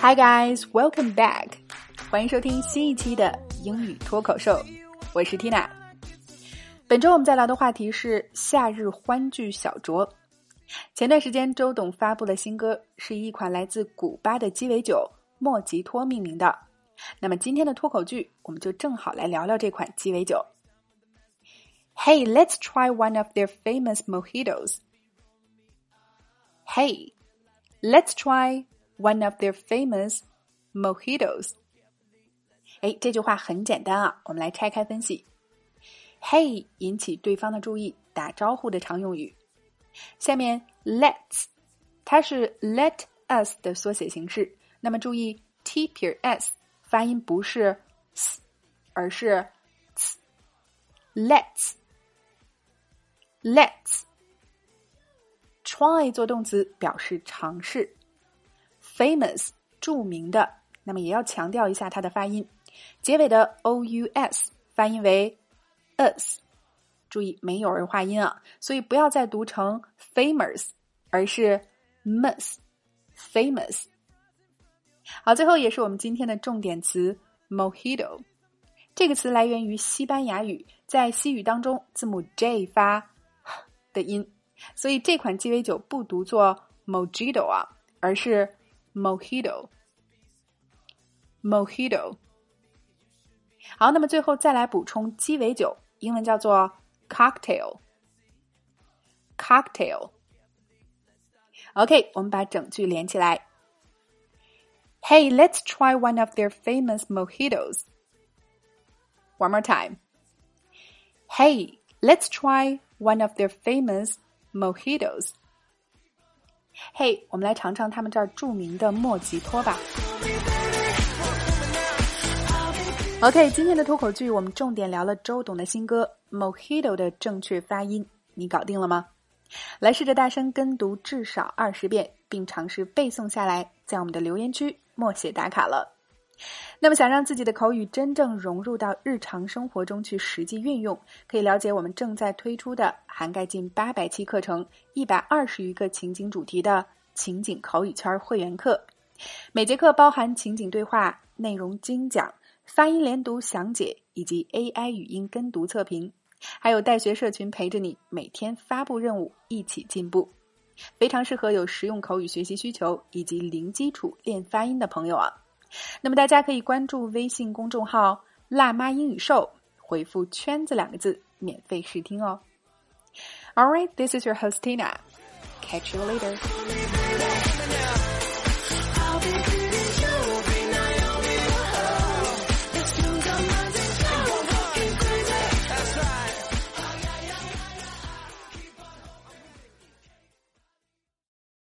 Hi guys, welcome back！欢迎收听新一期的英语脱口秀，我是 Tina。本周我们在聊的话题是夏日欢聚小酌。前段时间，周董发布了新歌，是一款来自古巴的鸡尾酒莫吉托命名的。那么今天的脱口剧，我们就正好来聊聊这款鸡尾酒。Hey, let's try one of their famous mojitos. Hey, let's try one of their famous mojitos. 哎，这句话很简单啊，我们来拆开分析。Hey 引起对方的注意，打招呼的常用语。下面 Let's，它是 Let us 的缩写形式。那么注意 t 撇 s 发音不是 s，而是 s。Let's。 Let's try 做动词表示尝试，famous 著名的，那么也要强调一下它的发音，结尾的 o u s 发音为 us，注意没有儿化音啊，所以不要再读成 famous，而是 mus，famous。好，最后也是我们今天的重点词 mojito，这个词来源于西班牙语，在西语当中字母 j 发。的音，所以这款鸡尾酒不读作 mojito 啊，而是 mojito。mojito。好，那么最后再来补充鸡尾酒，英文叫做 cocktail。cocktail。OK，我们把整句连起来。Hey, let's try one of their famous mojitos. One more time. Hey, let's try one of their famous mojitos. 嘿，我们来尝尝他们这儿著名的莫吉托吧。OK，今天的脱口剧我们重点聊了周董的新歌《Mojito》的正确发音，你搞定了吗？来试着大声跟读至少二十遍，并尝试背诵下来，在我们的留言区默写打卡了。那么，想让自己的口语真正融入到日常生活中去实际运用，可以了解我们正在推出的涵盖近八百期课程、一百二十余个情景主题的情景口语圈会员课。每节课包含情景对话、内容精讲、发音连读详解以及 AI 语音跟读测评，还有带学社群陪着你每天发布任务，一起进步，非常适合有实用口语学习需求以及零基础练发音的朋友啊！那么大家可以关注微信公众号“辣妈英语秀”，回复“圈子”两个字，免费试听哦。All right, this is your host Tina. Catch you later.